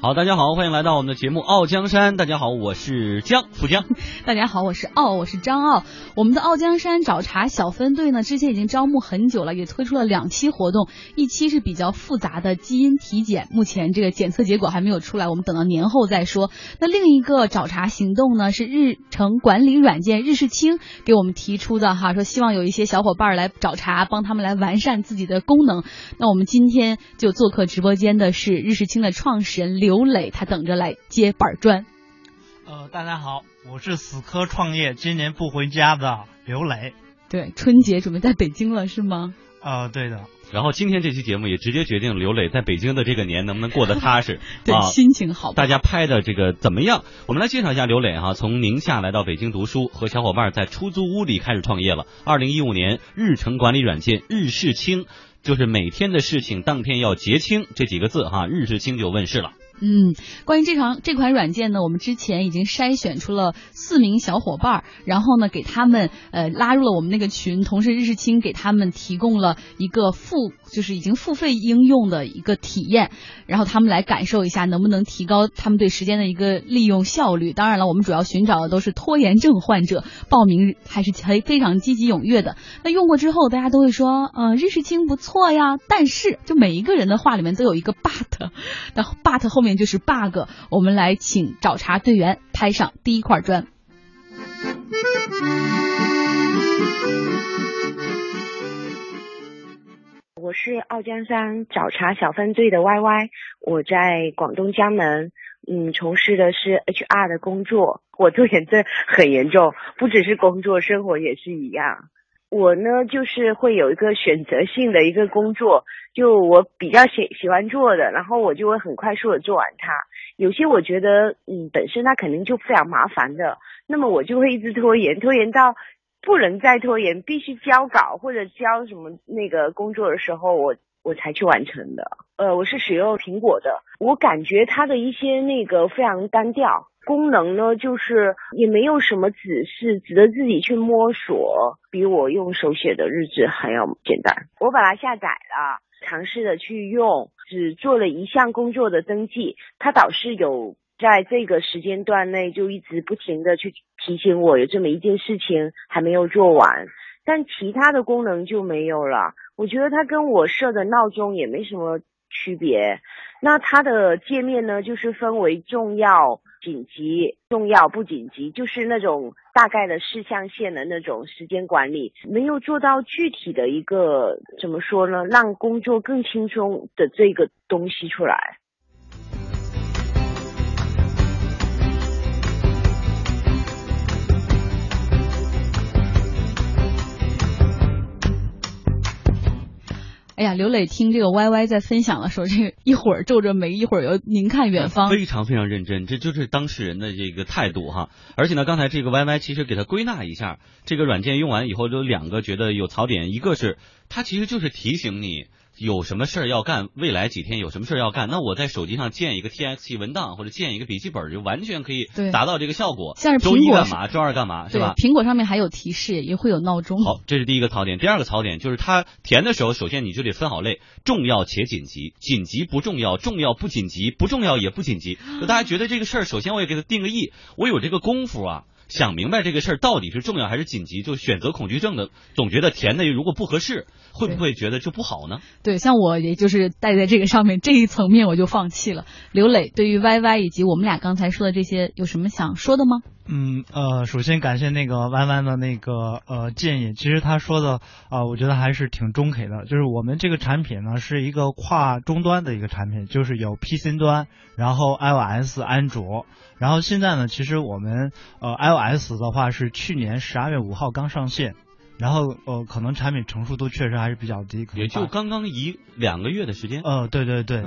好，大家好，欢迎来到我们的节目《傲江山》。大家好，我是江 富江。大家好，我是傲，我是张傲。我们的傲江山找茬小分队呢，之前已经招募很久了，也推出了两期活动。一期是比较复杂的基因体检，目前这个检测结果还没有出来，我们等到年后再说。那另一个找茬行动呢，是日程管理软件日事清给我们提出的哈，说希望有一些小伙伴来找茬，帮他们来完善自己的功能。那我们今天就做客直播间的是日事清的创始人刘。刘磊，他等着来接板砖。呃，大家好，我是死磕创业，今年不回家的刘磊。对，春节准备在北京了，是吗？呃，对的。然后今天这期节目也直接决定刘磊在北京的这个年能不能过得踏实，对，心情好。大家拍的这个怎么样？我们来介绍一下刘磊哈，从宁夏来到北京读书，和小伙伴在出租屋里开始创业了。二零一五年，日程管理软件日事清，就是每天的事情当天要结清这几个字哈，日事清就问世了。嗯，关于这场这款软件呢，我们之前已经筛选出了四名小伙伴，然后呢给他们呃拉入了我们那个群，同时日事清给他们提供了一个付就是已经付费应用的一个体验，然后他们来感受一下能不能提高他们对时间的一个利用效率。当然了，我们主要寻找的都是拖延症患者，报名还是非非常积极踊跃的。那用过之后，大家都会说，呃，日事清不错呀，但是就每一个人的话里面都有一个 but，然后 but 后面。就是 bug，我们来请找茬队员拍上第一块砖。我是傲江山找茬小分队的 Y Y，我在广东江门，嗯，从事的是 H R 的工作。我拖延症很严重，不只是工作，生活也是一样。我呢，就是会有一个选择性的一个工作，就我比较喜喜欢做的，然后我就会很快速的做完它。有些我觉得，嗯，本身它肯定就非常麻烦的，那么我就会一直拖延，拖延到不能再拖延，必须交稿或者交什么那个工作的时候，我我才去完成的。呃，我是使用苹果的，我感觉它的一些那个非常单调。功能呢，就是也没有什么指示，值得自己去摸索，比我用手写的日志还要简单。我把它下载了，尝试的去用，只做了一项工作的登记，它倒是有在这个时间段内就一直不停的去提醒我有这么一件事情还没有做完，但其他的功能就没有了。我觉得它跟我设的闹钟也没什么区别。那它的界面呢，就是分为重要。紧急、重要、不紧急，就是那种大概的事项线的那种时间管理，没有做到具体的一个怎么说呢，让工作更轻松的这个东西出来。哎呀，刘磊听这个 Y Y 在分享的时候，这个一会儿皱着眉，一会儿又凝看远方，非常非常认真，这就是当事人的这个态度哈。而且呢，刚才这个 Y Y 其实给他归纳一下，这个软件用完以后有两个觉得有槽点，一个是它其实就是提醒你。有什么事儿要干？未来几天有什么事儿要干？那我在手机上建一个 T X T 文档，或者建一个笔记本，就完全可以达到这个效果。像是周一干嘛，周二干嘛，是吧？苹果上面还有提示，也会有闹钟。好，这是第一个槽点。第二个槽点就是它填的时候，首先你就得分好类，重要且紧急，紧急不重要，重要不紧急，不重要也不紧急。就大家觉得这个事儿，首先我也给它定个义，我有这个功夫啊。想明白这个事儿到底是重要还是紧急，就选择恐惧症的，总觉得填的如果不合适，会不会觉得就不好呢？对，像我也就是带在这个上面这一层面，我就放弃了。刘磊，对于 Y Y 以及我们俩刚才说的这些，有什么想说的吗？嗯呃，首先感谢那个弯弯的那个呃建议，其实他说的啊，我觉得还是挺中肯的。就是我们这个产品呢，是一个跨终端的一个产品，就是有 PC 端，然后 iOS、安卓，然后现在呢，其实我们呃 iOS 的话是去年十二月五号刚上线，然后呃可能产品成熟度确实还是比较低，也就刚刚一两个月的时间。呃，对对对。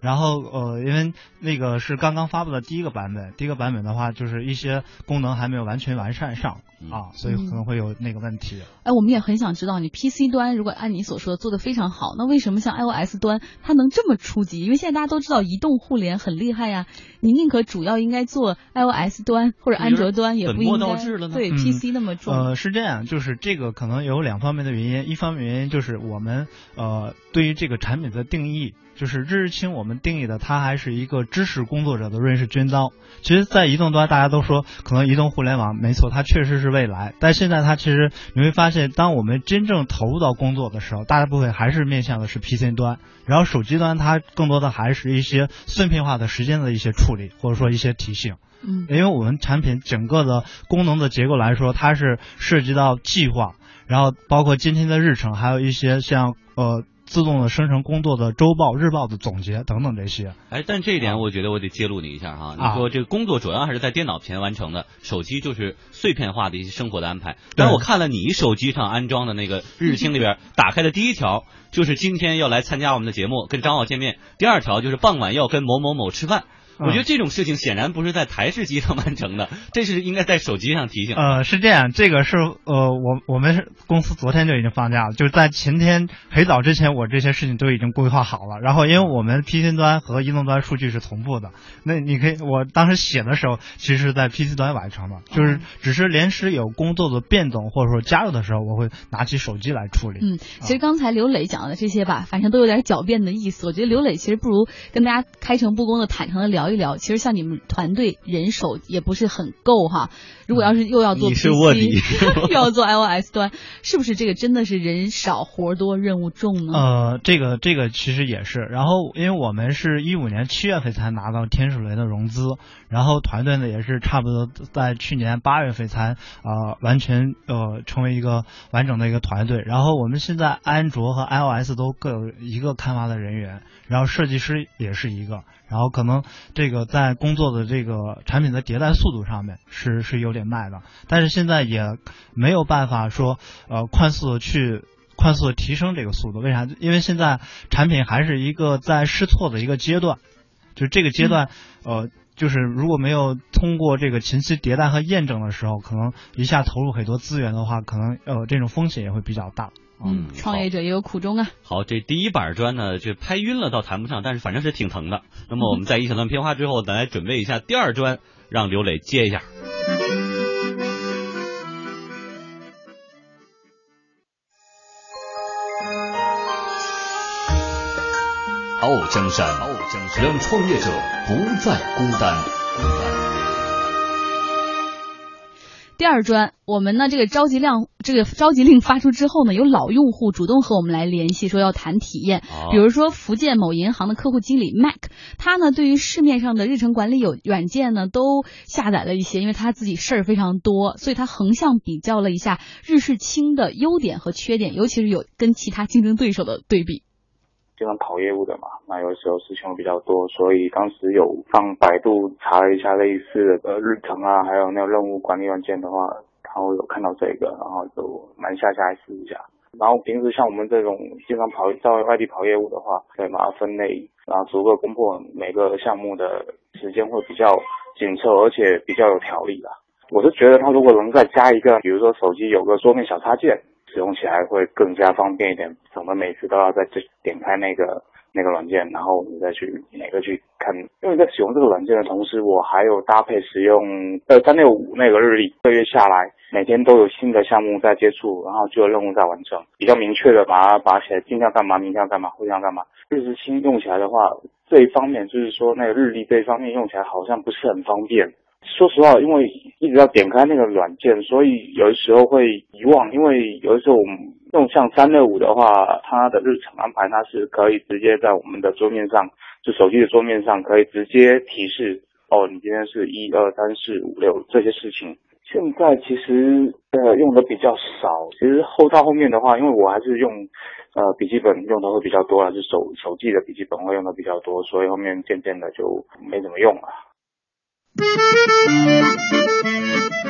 然后呃，因为那个是刚刚发布的第一个版本，第一个版本的话，就是一些功能还没有完全完善上。啊，所以可能会有那个问题。哎，我们也很想知道，你 PC 端如果按你所说的做的非常好，那为什么像 iOS 端它能这么初级？因为现在大家都知道移动互联很厉害呀，你宁可主要应该做 iOS 端或者安卓端，也不应该对 PC 那么重。呃，是这样，就是这个可能有两方面的原因，一方面原因就是我们呃对于这个产品的定义，就是日日清我们。们定义的，它还是一个知识工作者的瑞士军刀。其实，在移动端，大家都说可能移动互联网没错，它确实是未来。但现在它其实你会发现，当我们真正投入到工作的时候，大部分还是面向的是 PC 端，然后手机端它更多的还是一些碎片化的时间的一些处理，或者说一些提醒。嗯，因为我们产品整个的功能的结构来说，它是涉及到计划，然后包括今天的日程，还有一些像呃。自动的生成工作的周报、日报的总结等等这些。哎，但这一点我觉得我得揭露你一下哈。你说这个工作主要还是在电脑前完成的，手机就是碎片化的一些生活的安排。但我看了你手机上安装的那个日清里边，打开的第一条就是今天要来参加我们的节目，跟张浩见面；第二条就是傍晚要跟某某某吃饭。我觉得这种事情显然不是在台式机上完成的，这是应该在手机上提醒。呃，是这样，这个是呃，我我们公司昨天就已经放假了，就是在前天很早之前，我这些事情都已经规划好了。然后，因为我们 PC 端和移动端数据是同步的，那你可以，我当时写的时候，其实是在 PC 端完成的，就是只是临时有工作的变动或者说加入的时候，我会拿起手机来处理。嗯，其实刚才刘磊讲的这些吧，反正都有点狡辩的意思。我觉得刘磊其实不如跟大家开诚布公的、坦诚的聊。聊一聊，其实像你们团队人手也不是很够哈。如果要是又要做 PC，又要做 iOS 端，是不是这个真的是人少活多任务重呢？呃，这个这个其实也是。然后，因为我们是一五年七月份才拿到天使轮的融资，然后团队呢也是差不多在去年八月份才啊完全呃成为一个完整的一个团队。然后我们现在安卓和 iOS 都各有一个开发的人员，然后设计师也是一个。然后可能这个在工作的这个产品的迭代速度上面是是有点慢的，但是现在也没有办法说呃快速的去快速的提升这个速度，为啥？因为现在产品还是一个在试错的一个阶段，就这个阶段呃就是如果没有通过这个前期迭代和验证的时候，可能一下投入很多资源的话，可能呃这种风险也会比较大。嗯，创业者也有苦衷啊。好，这第一板砖呢，这拍晕了倒谈不上，但是反正是挺疼的。那么 我们在一小段片花之后，咱来准备一下第二砖，让刘磊接一下。傲江山，让创业者不再孤单孤单。第二专，我们呢这个召集量，这个召集令发出之后呢，有老用户主动和我们来联系，说要谈体验。比如说福建某银行的客户经理 Mac，他呢对于市面上的日程管理有软件呢都下载了一些，因为他自己事儿非常多，所以他横向比较了一下日式轻的优点和缺点，尤其是有跟其他竞争对手的对比。经常跑业务的嘛，那有时候事情会比较多，所以当时有上百度查了一下类似的呃日程啊，还有那个任务管理软件的话，然后有看到这个，然后就蛮下下来试一下。然后平时像我们这种经常跑在外地跑业务的话，可以把它分类，然后逐个攻破每个项目的时间会比较紧凑，而且比较有条理啦。我是觉得它如果能再加一个，比如说手机有个桌面小插件。使用起来会更加方便一点，省得每次都要再去点开那个那个软件，然后你再去哪个去看。因为在使用这个软件的同时，我还有搭配使用呃三六五那个日历，一个月下来每天都有新的项目在接触，然后就有任务在完成，比较明确的把它把起来，今天要干嘛，明天要干嘛，后天要干嘛。日志新用起来的话，这一方面就是说那个日历这一方面用起来好像不是很方便。说实话，因为一直要点开那个软件，所以有的时候会遗忘。因为有的时候我们用像三六五的话，它的日程安排它是可以直接在我们的桌面上，就手机的桌面上可以直接提示哦，你今天是一二三四五六这些事情。现在其实呃用的比较少，其实后到后面的话，因为我还是用呃笔记本用的会比较多，还是手手机的笔记本会用的比较多，所以后面渐渐的就没怎么用了。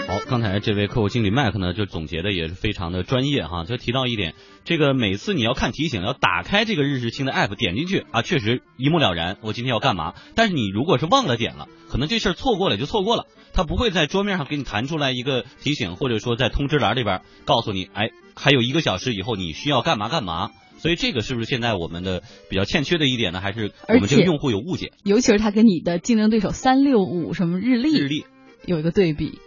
好，刚才这位客户经理麦克呢，就总结的也是非常的专业哈。就提到一点，这个每次你要看提醒，要打开这个日志清的 app，点进去啊，确实一目了然，我今天要干嘛。但是你如果是忘了点了，可能这事儿错过了就错过了，他不会在桌面上给你弹出来一个提醒，或者说在通知栏里边告诉你，哎，还有一个小时以后你需要干嘛干嘛。所以这个是不是现在我们的比较欠缺的一点呢？还是我们这个用户有误解？尤其是他跟你的竞争对手三六五什么日历日历有一个对比。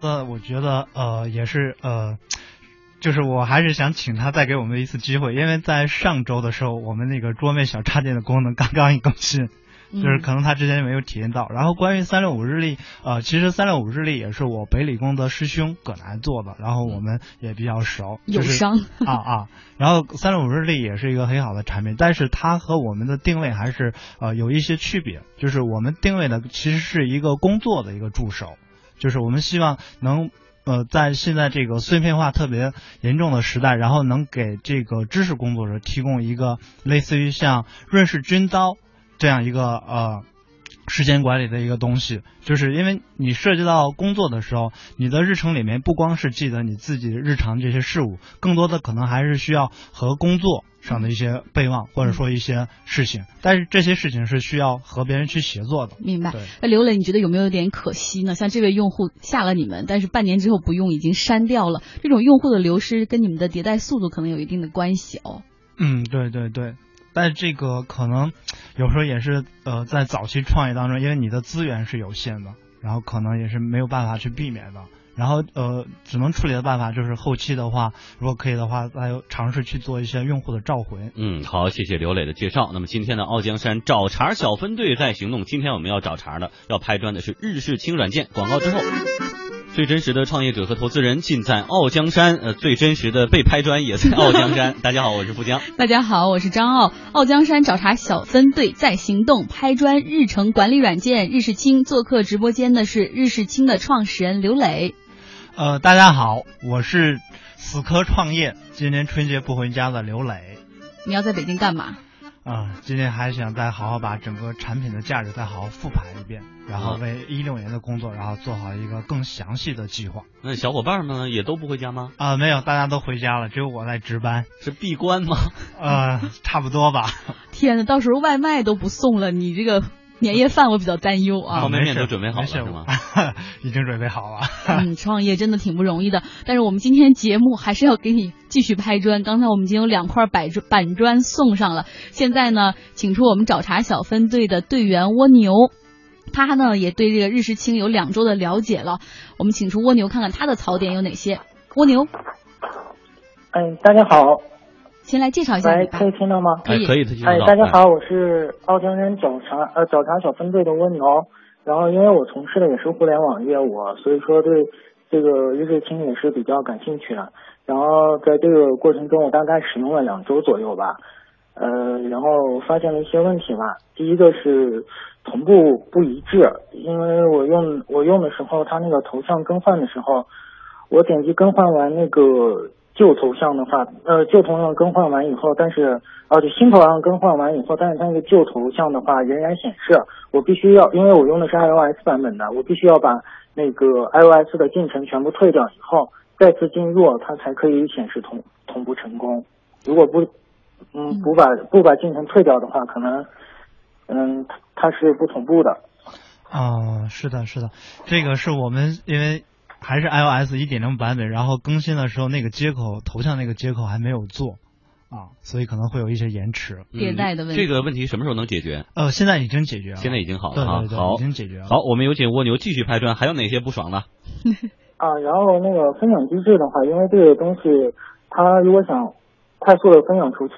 呃，我觉得呃也是呃，就是我还是想请他再给我们一次机会，因为在上周的时候，我们那个桌面小插件的功能刚刚一更新，就是可能他之前没有体验到。然后关于三六五日历，呃，其实三六五日历也是我北理工的师兄葛南做的，然后我们也比较熟，友就是商啊啊。然后三六五日历也是一个很好的产品，但是它和我们的定位还是呃有一些区别，就是我们定位的其实是一个工作的一个助手，就是我们希望能。呃，在现在这个碎片化特别严重的时代，然后能给这个知识工作者提供一个类似于像瑞士军刀这样一个呃时间管理的一个东西，就是因为你涉及到工作的时候，你的日程里面不光是记得你自己日常这些事物，更多的可能还是需要和工作上的一些备忘，或者说一些事情，但是这些事情是需要和别人去协作的。明白。那刘磊，你觉得有没有点可惜呢？像这位用户下了你们，但是半年之后不用，已经删掉了，这种用户的流失跟你们的迭代速度可能有一定的关系哦。嗯，对对对，但这个可能有时候也是呃，在早期创业当中，因为你的资源是有限的，然后可能也是没有办法去避免的。然后呃，只能处理的办法就是后期的话，如果可以的话，再尝试去做一些用户的召回。嗯，好，谢谢刘磊的介绍。那么今天的傲江山找茬小分队在行动，今天我们要找茬的，要拍砖的是日式轻软件。广告之后。最真实的创业者和投资人尽在傲江山，呃，最真实的被拍砖也在傲江山。大家好，我是富江。大家好，我是张傲。傲江山找茬小分队在行动，拍砖日程管理软件日式清。做客直播间的是日式清的创始人刘磊。呃，大家好，我是死磕创业，今年春节不回家的刘磊。你要在北京干嘛？啊、今天还想再好好把整个产品的价值再好好复盘一遍，然后为一六年的工作，然后做好一个更详细的计划。那小伙伴们也都不回家吗？啊、没有，大家都回家了，只有我在值班。是闭关吗？呃，差不多吧。天哪，到时候外卖都不送了，你这个年夜饭我比较担忧啊。方便面都准备好了吗？已经准备好了。嗯，创业真的挺不容易的，但是我们今天节目还是要给你继续拍砖。刚才我们已经有两块板砖板砖送上了，现在呢，请出我们找茬小分队的队员蜗牛，他呢也对这个日式青有两周的了解了。我们请出蜗牛看看他的槽点有哪些。蜗牛，哎，大家好，先来介绍一下可。以听到吗？可以哎可以，听到哎，大家好，我是奥江山找茬呃早茶小分队的蜗牛。然后因为我从事的也是互联网业务，所以说对这个日志清也是比较感兴趣的。然后在这个过程中，我大概使用了两周左右吧。呃，然后发现了一些问题吧。第一个是同步不一致，因为我用我用的时候，它那个头像更换的时候，我点击更换完那个旧头像的话，呃，旧头像更换完以后，但是啊，就新头像更换完以后，但是它那个旧头像的话仍然显示，我必须要，因为我用的是 iOS 版本的，我必须要把那个 iOS 的进程全部退掉以后，再次进入，它才可以显示同同步成功。如果不，嗯，不把不把进程退掉的话，可能，嗯，它它是不同步的。哦，是的，是的，这个是我们因为还是 iOS 一点零版本，然后更新的时候那个接口头像那个接口还没有做啊，所以可能会有一些延迟。嗯迭代的问题这个问题什么时候能解决？呃，现在已经解决了，现在已经好了对。对对，好已，经解决了。好，我们有请蜗牛继续拍砖，还有哪些不爽的？啊，然后那个分享机制的话，因为这个东西，它如果想快速的分享出去，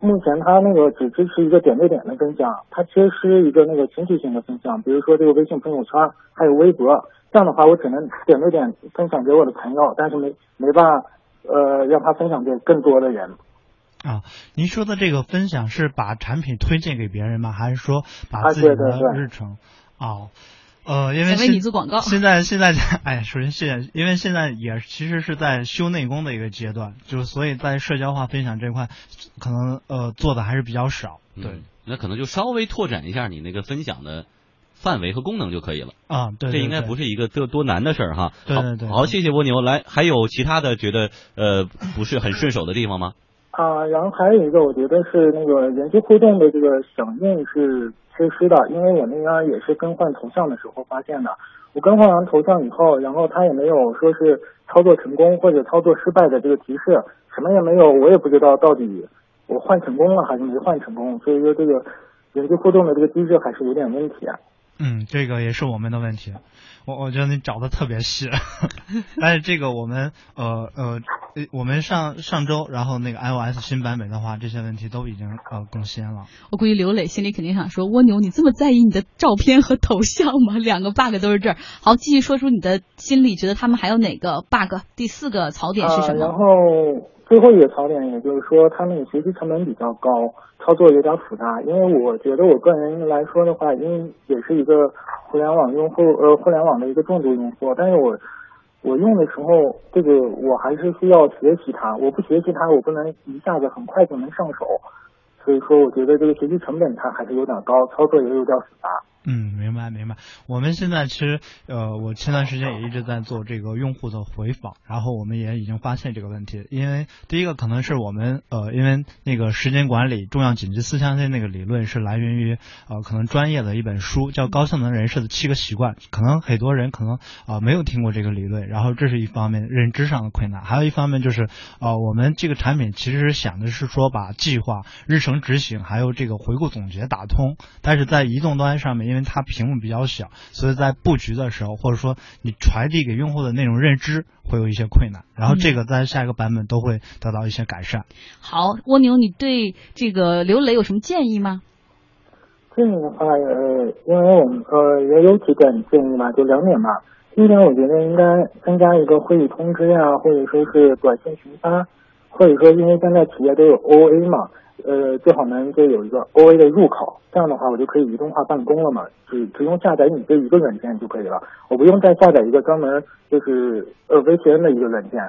目前它那个只支持一个点对点的分享，它缺失一个那个群体性的分享，比如说这个微信朋友圈还有微博，这样的话我只能点对点分享给我的朋友，但是没没办法呃让他分享给更多的人。啊，您说的这个分享是把产品推荐给别人吗？还是说把啊自己的日程？哦，呃，因为想为现你做广告现在现在哎，首先谢谢，因为现在也其实是在修内功的一个阶段，就是所以在社交化分享这块，可能呃做的还是比较少。对嗯，那可能就稍微拓展一下你那个分享的范围和功能就可以了。啊，对，这应该不是一个多多难的事儿哈。对对对好，好，谢谢蜗牛。来，还有其他的觉得呃不是很顺手的地方吗？啊，然后还有一个，我觉得是那个人机互动的这个响应是缺失的，因为我那边也是更换头像的时候发现的。我更换完头像以后，然后他也没有说是操作成功或者操作失败的这个提示，什么也没有，我也不知道到底我换成功了还是没换成功。所以说这个人机互动的这个机制还是有点问题啊。嗯，这个也是我们的问题。我我觉得你找的特别细，但是这个我们呃呃呃我们上上周，然后那个 iOS 新版本的话，这些问题都已经呃更新了。我估计刘磊心里肯定想说：蜗牛，你这么在意你的照片和头像吗？两个 bug 都是这儿。好，继续说出你的心里觉得他们还有哪个 bug？第四个槽点是什么？啊、然后最后一个槽点，也就是说，他们的学习成本比较高，操作有点复杂。因为我觉得我个人来说的话，因为也是一个互联网用户，呃，互联网的一个重度用户，但是我我用的时候，这个我还是需要学习它。我不学习它，我不能一下子很快就能上手。所以说，我觉得这个学习成本它还是有点高，操作也有点复杂。嗯，明白明白。我们现在其实呃，我前段时间也一直在做这个用户的回访，然后我们也已经发现这个问题。因为第一个可能是我们呃，因为那个时间管理重要紧急四象限那个理论是来源于呃，可能专业的一本书叫《高效能人士的七个习惯》，可能很多人可能啊、没有听过这个理论，然后这是一方面认知上的困难，还有一方面就是呃，我们这个产品其实想的是说把计划、日程执行还有这个回顾总结打通，但是在移动端上面，因为它屏幕比较小，所以在布局的时候，或者说你传递给用户的那种认知会有一些困难。然后这个在下一个版本都会得到一些改善。好，蜗牛，你对这个刘磊有什么建议吗？建议的话，呃，因为我们呃也有几点建议吧，就两点吧。第一点，我觉得应该增加一个会议通知啊，或者说是短信群发，或者说因为现在企业都有 OA 嘛。呃，最好能就有一个 OA 的入口，这样的话我就可以移动化办公了嘛，只只用下载你这一个软件就可以了，我不用再下载一个专门就是呃 VPN 的一个软件，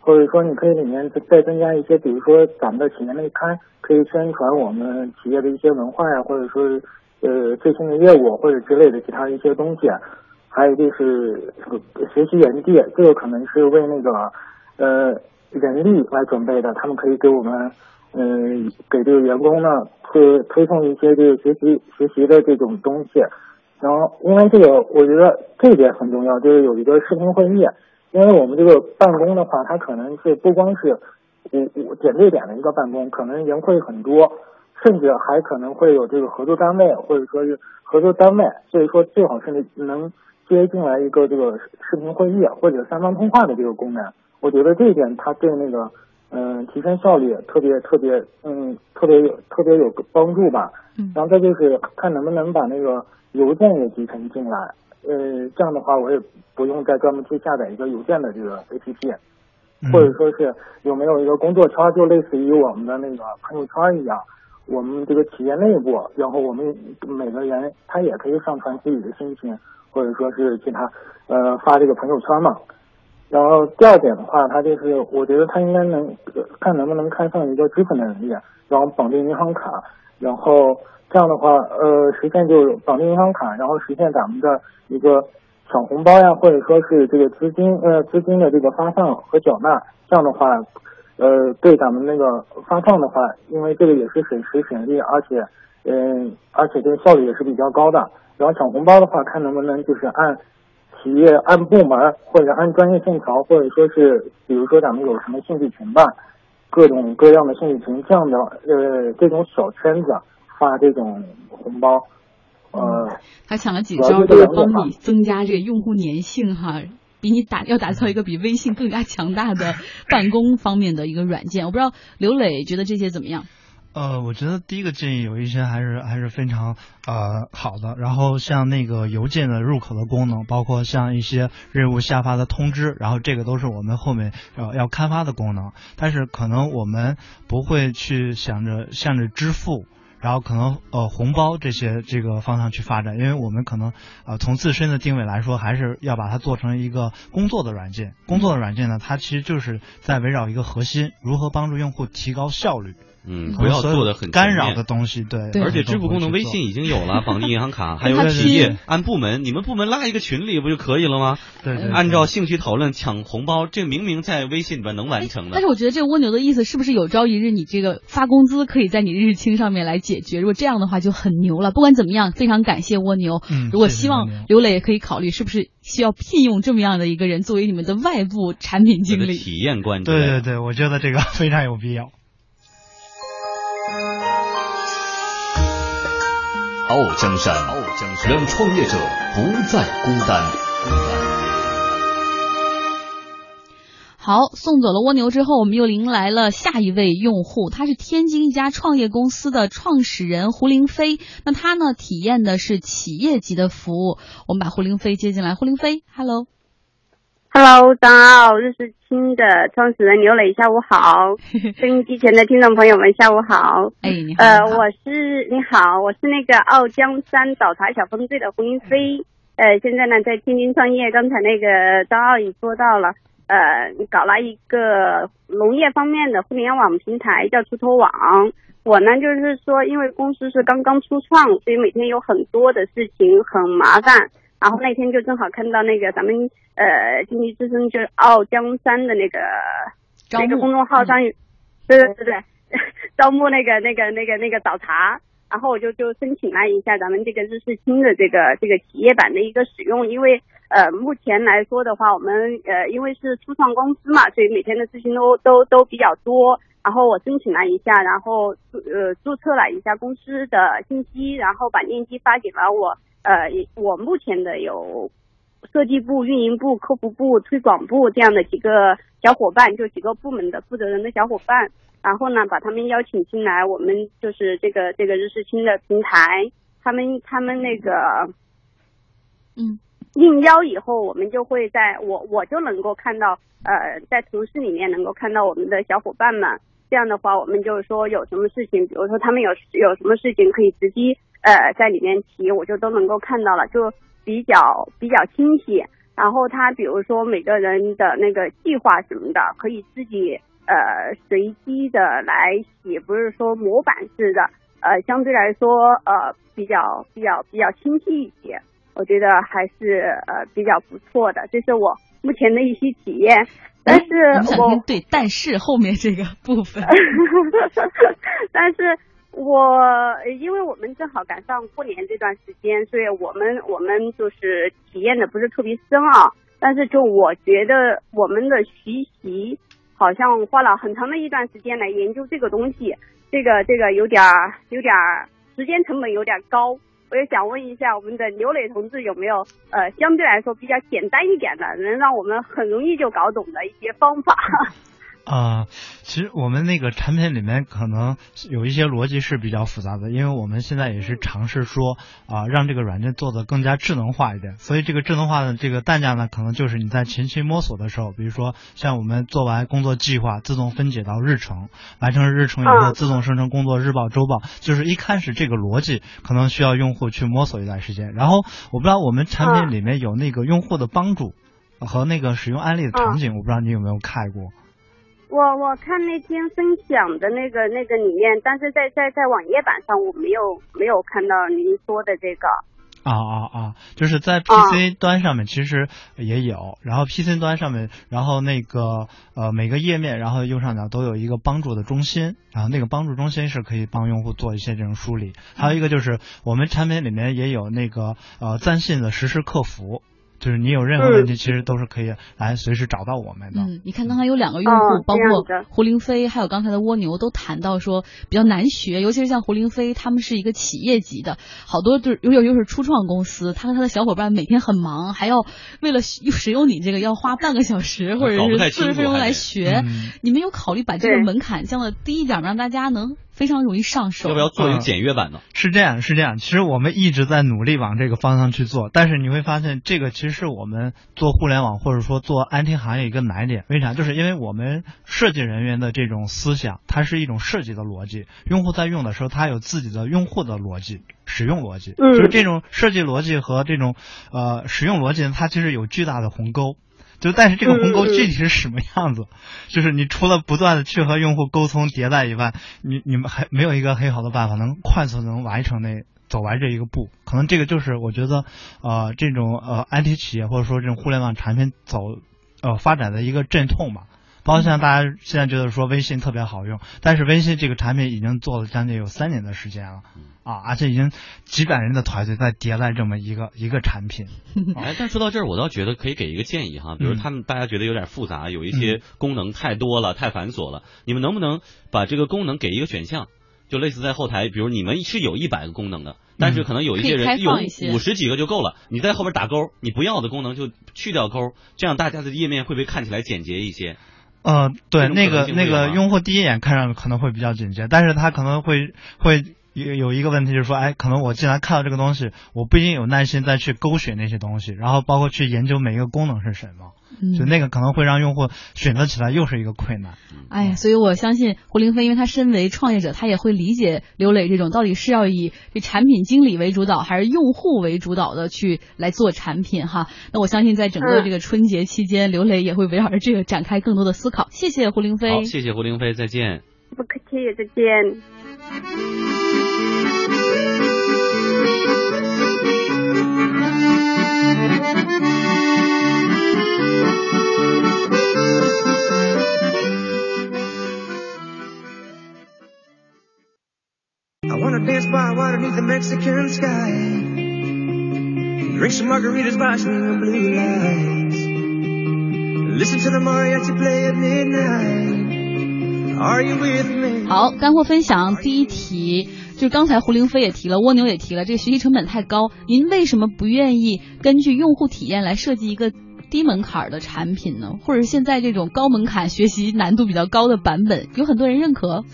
或者说你可以里面再再增加一些，比如说咱们的企业内刊，可以宣传我们企业的一些文化呀，或者说呃最新的业务或者之类的其他的一些东西，还有就是这个学习园地，这个可能是为那个呃人力来准备的，他们可以给我们。嗯，给这个员工呢推推送一些这个学习学习的这种东西，然后因为这个我觉得这一点很重要，就是有一个视频会议，因为我们这个办公的话，它可能是不光是五五点对点的一个办公，可能人会很多，甚至还可能会有这个合作单位或者说是合作单位，所以说最好是能接进来一个这个视频会议或者三方通话的这个功能，我觉得这一点它对那个。嗯，提升效率特别特别，嗯，特别有特别有帮助吧。嗯，然后再就是看能不能把那个邮件也集成进来。呃，这样的话我也不用再专门去下载一个邮件的这个 APP，、嗯、或者说是有没有一个工作圈，就类似于我们的那个朋友圈一样，我们这个企业内部，然后我们每个人他也可以上传自己的心情，或者说是其他呃发这个朋友圈嘛。然后第二点的话，它就是我觉得它应该能看能不能开放一个支付能力，然后绑定银行卡，然后这样的话，呃，实现就是绑定银行卡，然后实现咱们的一个抢红包呀，或者说是这个资金呃资金的这个发放和缴纳，这样的话，呃，对咱们那个发放的话，因为这个也是省时省力，而且嗯、而且这个效率也是比较高的。然后抢红包的话，看能不能就是按。企业按部门或者按专业线条，或者说是，比如说咱们有什么兴趣群吧，各种各样的兴趣群，这样的呃这种小圈子发这种红包，呃，他抢了几招就是帮你增加这个用户粘性哈，比你打要打造一个比微信更加强大的办公方面的一个软件。我不知道刘磊觉得这些怎么样？呃，我觉得第一个建议有一些还是还是非常呃好的。然后像那个邮件的入口的功能，包括像一些任务下发的通知，然后这个都是我们后面呃要开发的功能。但是可能我们不会去想着向着支付。然后可能呃红包这些这个方向去发展，因为我们可能呃从自身的定位来说，还是要把它做成一个工作的软件。工作的软件呢，它其实就是在围绕一个核心，如何帮助用户提高效率。嗯，不要做的很干扰的东西，对。对而且支付功能微信已经有了，绑定银行卡，还有企业按部门，你们部门拉一个群里不就可以了吗？对对对按照兴趣讨论抢红包，这明明在微信里边能完成的但。是我觉得这个蜗牛的意思是不是有朝一日你这个发工资可以在你日清上面来解决？如果这样的话就很牛了。不管怎么样，非常感谢蜗牛。嗯如果希望刘磊也可以考虑，是不是需要聘用这么样的一个人作为你们的外部产品经理？体验官之类的对对对，我觉得这个 非常有必要。傲江山，傲江山，让创业者不再孤单。好，送走了蜗牛之后，我们又迎来了下一位用户，他是天津一家创业公司的创始人胡凌飞。那他呢，体验的是企业级的服务。我们把胡凌飞接进来。胡凌飞，Hello。Hello，张奥日是清的创始人刘磊，下午好。收音机前的听众朋友们，下午好。哎，你好。呃，我是你好，我是那个傲江山早茶小分队的胡云飞。呃，现在呢在天津创业。刚才那个张奥也说到了。呃，搞了一个农业方面的互联网平台，叫出头网。我呢，就是说，因为公司是刚刚初创，所以每天有很多的事情，很麻烦。然后那天就正好看到那个咱们呃经济之声就是傲江山的那个那个公众号上，对对对对，招募那个那个那个那个早茶。然后我就就申请了一下咱们这个日式清的这个这个企业版的一个使用，因为呃目前来说的话，我们呃因为是初创公司嘛，所以每天的事情都 都都比较多。然后我申请了一下，然后呃注册了一下公司的信息，然后把链接发给了我呃我目前的有设计部、运营部、客服部、推广部这样的几个小伙伴，就几个部门的负责人的小伙伴。然后呢，把他们邀请进来，我们就是这个这个日式清的平台，他们他们那个，嗯，应邀以后，我们就会在我我就能够看到，呃，在同事里面能够看到我们的小伙伴们。这样的话，我们就是说有什么事情，比如说他们有有什么事情可以直接呃在里面提，我就都能够看到了，就比较比较清晰。然后他比如说每个人的那个计划什么的，可以自己。呃，随机的来写，不是说模板式的，呃，相对来说，呃，比较比较比较清晰一些，我觉得还是呃比较不错的，这是我目前的一些体验。但是我对，但是后面这个部分，但是我因为我们正好赶上过年这段时间，所以我们我们就是体验的不是特别深啊。但是就我觉得我们的学习。好像花了很长的一段时间来研究这个东西，这个这个有点儿有点儿时间成本有点高。我也想问一下我们的刘磊同志有没有呃相对来说比较简单一点的，能让我们很容易就搞懂的一些方法。啊，其实我们那个产品里面可能有一些逻辑是比较复杂的，因为我们现在也是尝试说啊，让这个软件做的更加智能化一点。所以这个智能化的这个代价呢，可能就是你在前期摸索的时候，比如说像我们做完工作计划，自动分解到日程，完成日程以后自动生成工作日报、周报，就是一开始这个逻辑可能需要用户去摸索一段时间。然后我不知道我们产品里面有那个用户的帮助和那个使用案例的场景，我不知道你有没有看过。我我看那天分享的那个那个里面，但是在在在网页版上我没有没有看到您说的这个。啊啊啊！就是在 PC 端上面其实也有，然后 PC 端上面，然后那个呃每个页面，然后右上角都有一个帮助的中心，然后那个帮助中心是可以帮用户做一些这种梳理。还有一个就是我们产品里面也有那个呃在线的实时客服。就是你有任何问题，其实都是可以来随时找到我们的。嗯，你看刚才有两个用户，包括胡凌飞，还有刚才的蜗牛，都谈到说比较难学，尤其是像胡凌飞，他们是一个企业级的，好多就是又又是初创公司，他和他的小伙伴每天很忙，还要为了使用你这个要花半个小时或者是四十分钟来学。你们有考虑把这个门槛降的低一点吗？让大家能？非常容易上手，要不要做一个简约版呢？是这样，是这样。其实我们一直在努力往这个方向去做，但是你会发现，这个其实是我们做互联网或者说做 IT 行业一个难点。为啥？就是因为我们设计人员的这种思想，它是一种设计的逻辑，用户在用的时候，他有自己的用户的逻辑、使用逻辑。嗯，就是这种设计逻辑和这种呃使用逻辑，它其实有巨大的鸿沟。就但是这个鸿沟具体是什么样子？就是你除了不断的去和用户沟通迭代以外，你你们还没有一个很好的办法能快速能完成那走完这一个步。可能这个就是我觉得呃这种呃 IT 企业或者说这种互联网产品走呃发展的一个阵痛吧。包括像大家现在觉得说微信特别好用，但是微信这个产品已经做了将近有三年的时间了，啊，而且已经几百人的团队在迭代这么一个一个产品。哎，但说到这儿，我倒觉得可以给一个建议哈，比如他们大家觉得有点复杂，有一些功能太多了，太繁琐了，你们能不能把这个功能给一个选项，就类似在后台，比如你们是有一百个功能的，但是可能有一些人有五十几个就够了，你在后边打勾，你不要的功能就去掉勾，这样大家的页面会不会看起来简洁一些？呃，对，那个那个用户第一眼看上去可能会比较简洁，但是他可能会会有有一个问题就是说，哎，可能我既然看到这个东西，我不一定有耐心再去勾选那些东西，然后包括去研究每一个功能是什么，嗯就那个可能会让用户选择起来又是一个困难。哎呀，所以我相信胡凌飞，因为他身为创业者，他也会理解刘磊这种到底是要以这产品经理为主导，还是用户为主导的去来做产品哈。那我相信在整个这个春节期间，刘磊也会围绕着这个展开更多的思考。谢谢胡凌好，飞。谢谢胡凌飞，再见。不客气，再见。I wanna dance by water beneath the Mexican sky. Drink some margaritas by swinging blue lights. Listen to the mariachi play at midnight. 好，干货分享第一题，就是刚才胡凌飞也提了，蜗牛也提了，这个学习成本太高，您为什么不愿意根据用户体验来设计一个低门槛的产品呢？或者现在这种高门槛、学习难度比较高的版本，有很多人认可。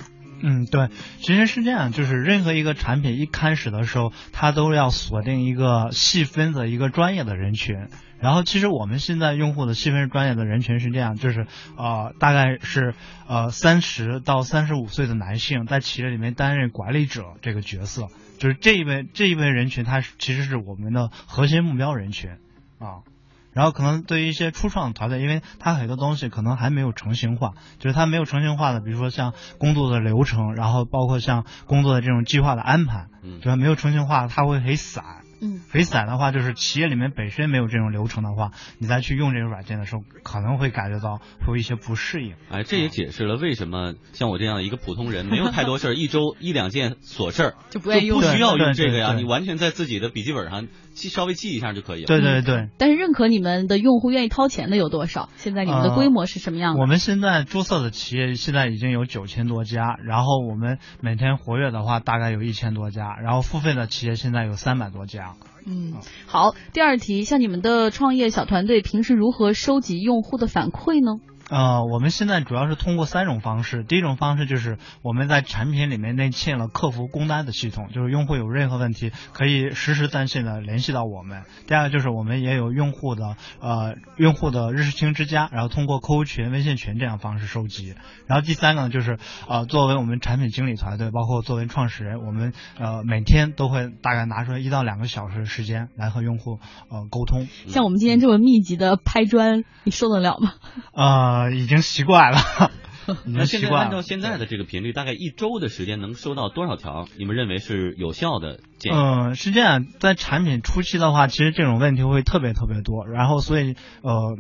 嗯，对，其实是这样，就是任何一个产品一开始的时候，它都要锁定一个细分的一个专业的人群。然后，其实我们现在用户的细分专业的人群是这样，就是呃，大概是呃三十到三十五岁的男性，在企业里面担任管理者这个角色，就是这一位这一位人群，他其实是我们的核心目标人群啊。然后可能对于一些初创团队，因为它很多东西可能还没有成型化，就是它没有成型化的，比如说像工作的流程，然后包括像工作的这种计划的安排，嗯对吧？没有成型化，它会很散。嗯，很散的话，就是企业里面本身没有这种流程的话，你再去用这个软件的时候，可能会感觉到会有一些不适应。哎，这也解释了为什么像我这样的一个普通人，没有太多事儿，一周一两件琐事儿 就不愿意用不需要对用这个呀，你完全在自己的笔记本上记稍微记一下就可以了。对对对。但是认可你们的用户愿意掏钱的有多少？现在你们的呃规模是什么样的？我们现在注册的企业现在已经有九千多家，然后我们每天活跃的话大概有一千多家，然后付费的企业现在有三百多家。嗯，好。第二题，像你们的创业小团队平时如何收集用户的反馈呢？呃，我们现在主要是通过三种方式。第一种方式就是我们在产品里面内嵌了客服工单的系统，就是用户有任何问题可以实时在线的联系到我们。第二个就是我们也有用户的呃用户的日清之家，然后通过客户群、微信群这样方式收集。然后第三个呢，就是呃作为我们产品经理团队，包括作为创始人，我们呃每天都会大概拿出来一到两个小时的时间来和用户呃沟通。像我们今天这么密集的拍砖，你受得了吗？呃，已经习惯了。那现在按照现在的这个频率，大概一周的时间能收到多少条？你们认为是有效的建议？嗯，是这样，在产品初期的话，其实这种问题会特别特别多，然后所以呃。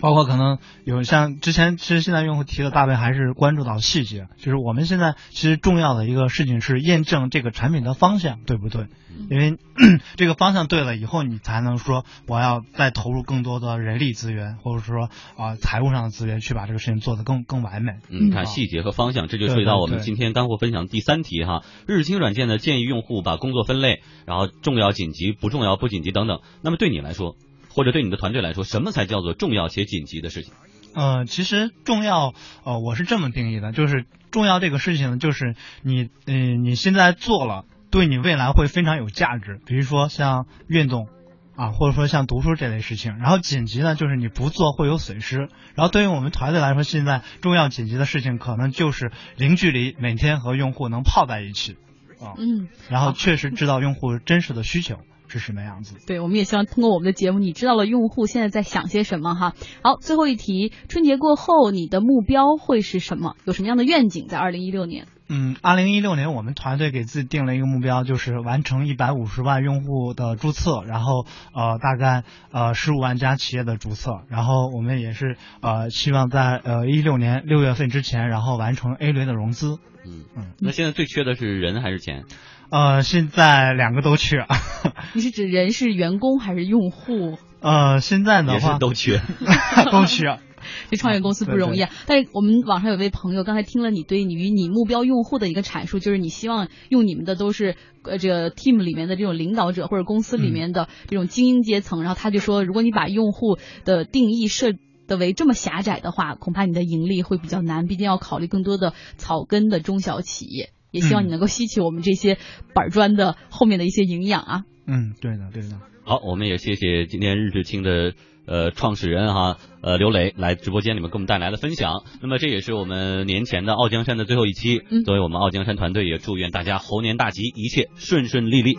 包括可能有像之前，其实现在用户提的大部分还是关注到细节，就是我们现在其实重要的一个事情是验证这个产品的方向对不对，因为 这个方向对了以后，你才能说我要再投入更多的人力资源，或者说啊、财务上的资源去把这个事情做得更更完美。嗯，看啊细节和方向，这就涉及到我们今天干货分享第三题哈。日清软件呢建议用户把工作分类，然后重要、紧急、不重要、不紧急等等。那么对你来说，或者对你的团队来说，什么才叫做重要且紧急的事情？呃，其实重要，呃，我是这么定义的，就是重要这个事情，就是你，嗯、你现在做了，对你未来会非常有价值，比如说像运动。啊，或者说像读书这类事情，然后紧急呢，就是你不做会有损失。然后对于我们团队来说，现在重要紧急的事情，可能就是零距离，每天和用户能泡在一起，啊，嗯，然后确实知道用户真实的需求是什么样子。对，我们也希望通过我们的节目，你知道了用户现在在想些什么哈。好，最后一题，春节过后你的目标会是什么？有什么样的愿景在二零一六年？嗯，二零一六年我们团队给自己定了一个目标，就是完成一百五十万用户的注册，然后呃大概呃十五万家企业的注册，然后我们也是呃希望在呃一六年六月份之前，然后完成 A 轮的融资。嗯嗯，那现在最缺的是人还是钱？呃，现在两个都缺。你是指人是员工还是用户？呃，现在的也话是都缺，都缺。这创业公司不容易啊！但是我们网上有位朋友刚才听了你对你与你目标用户的一个阐述，就是你希望用你们的都是呃这个 team 里面的这种领导者或者公司里面的这种精英阶层，然后他就说，如果你把用户的定义设的为这么狭窄的话，恐怕你的盈利会比较难，毕竟要考虑更多的草根的中小企业。也希望你能够吸取我们这些板砖的后面的一些营养啊。嗯，对的，对的。好，我们也谢谢今天日志清的呃创始人哈呃刘磊来直播间里面给我们带来的分享。那么这也是我们年前的傲江山的最后一期，嗯作为我们傲江山团队也祝愿大家猴年大吉，一切顺顺利利。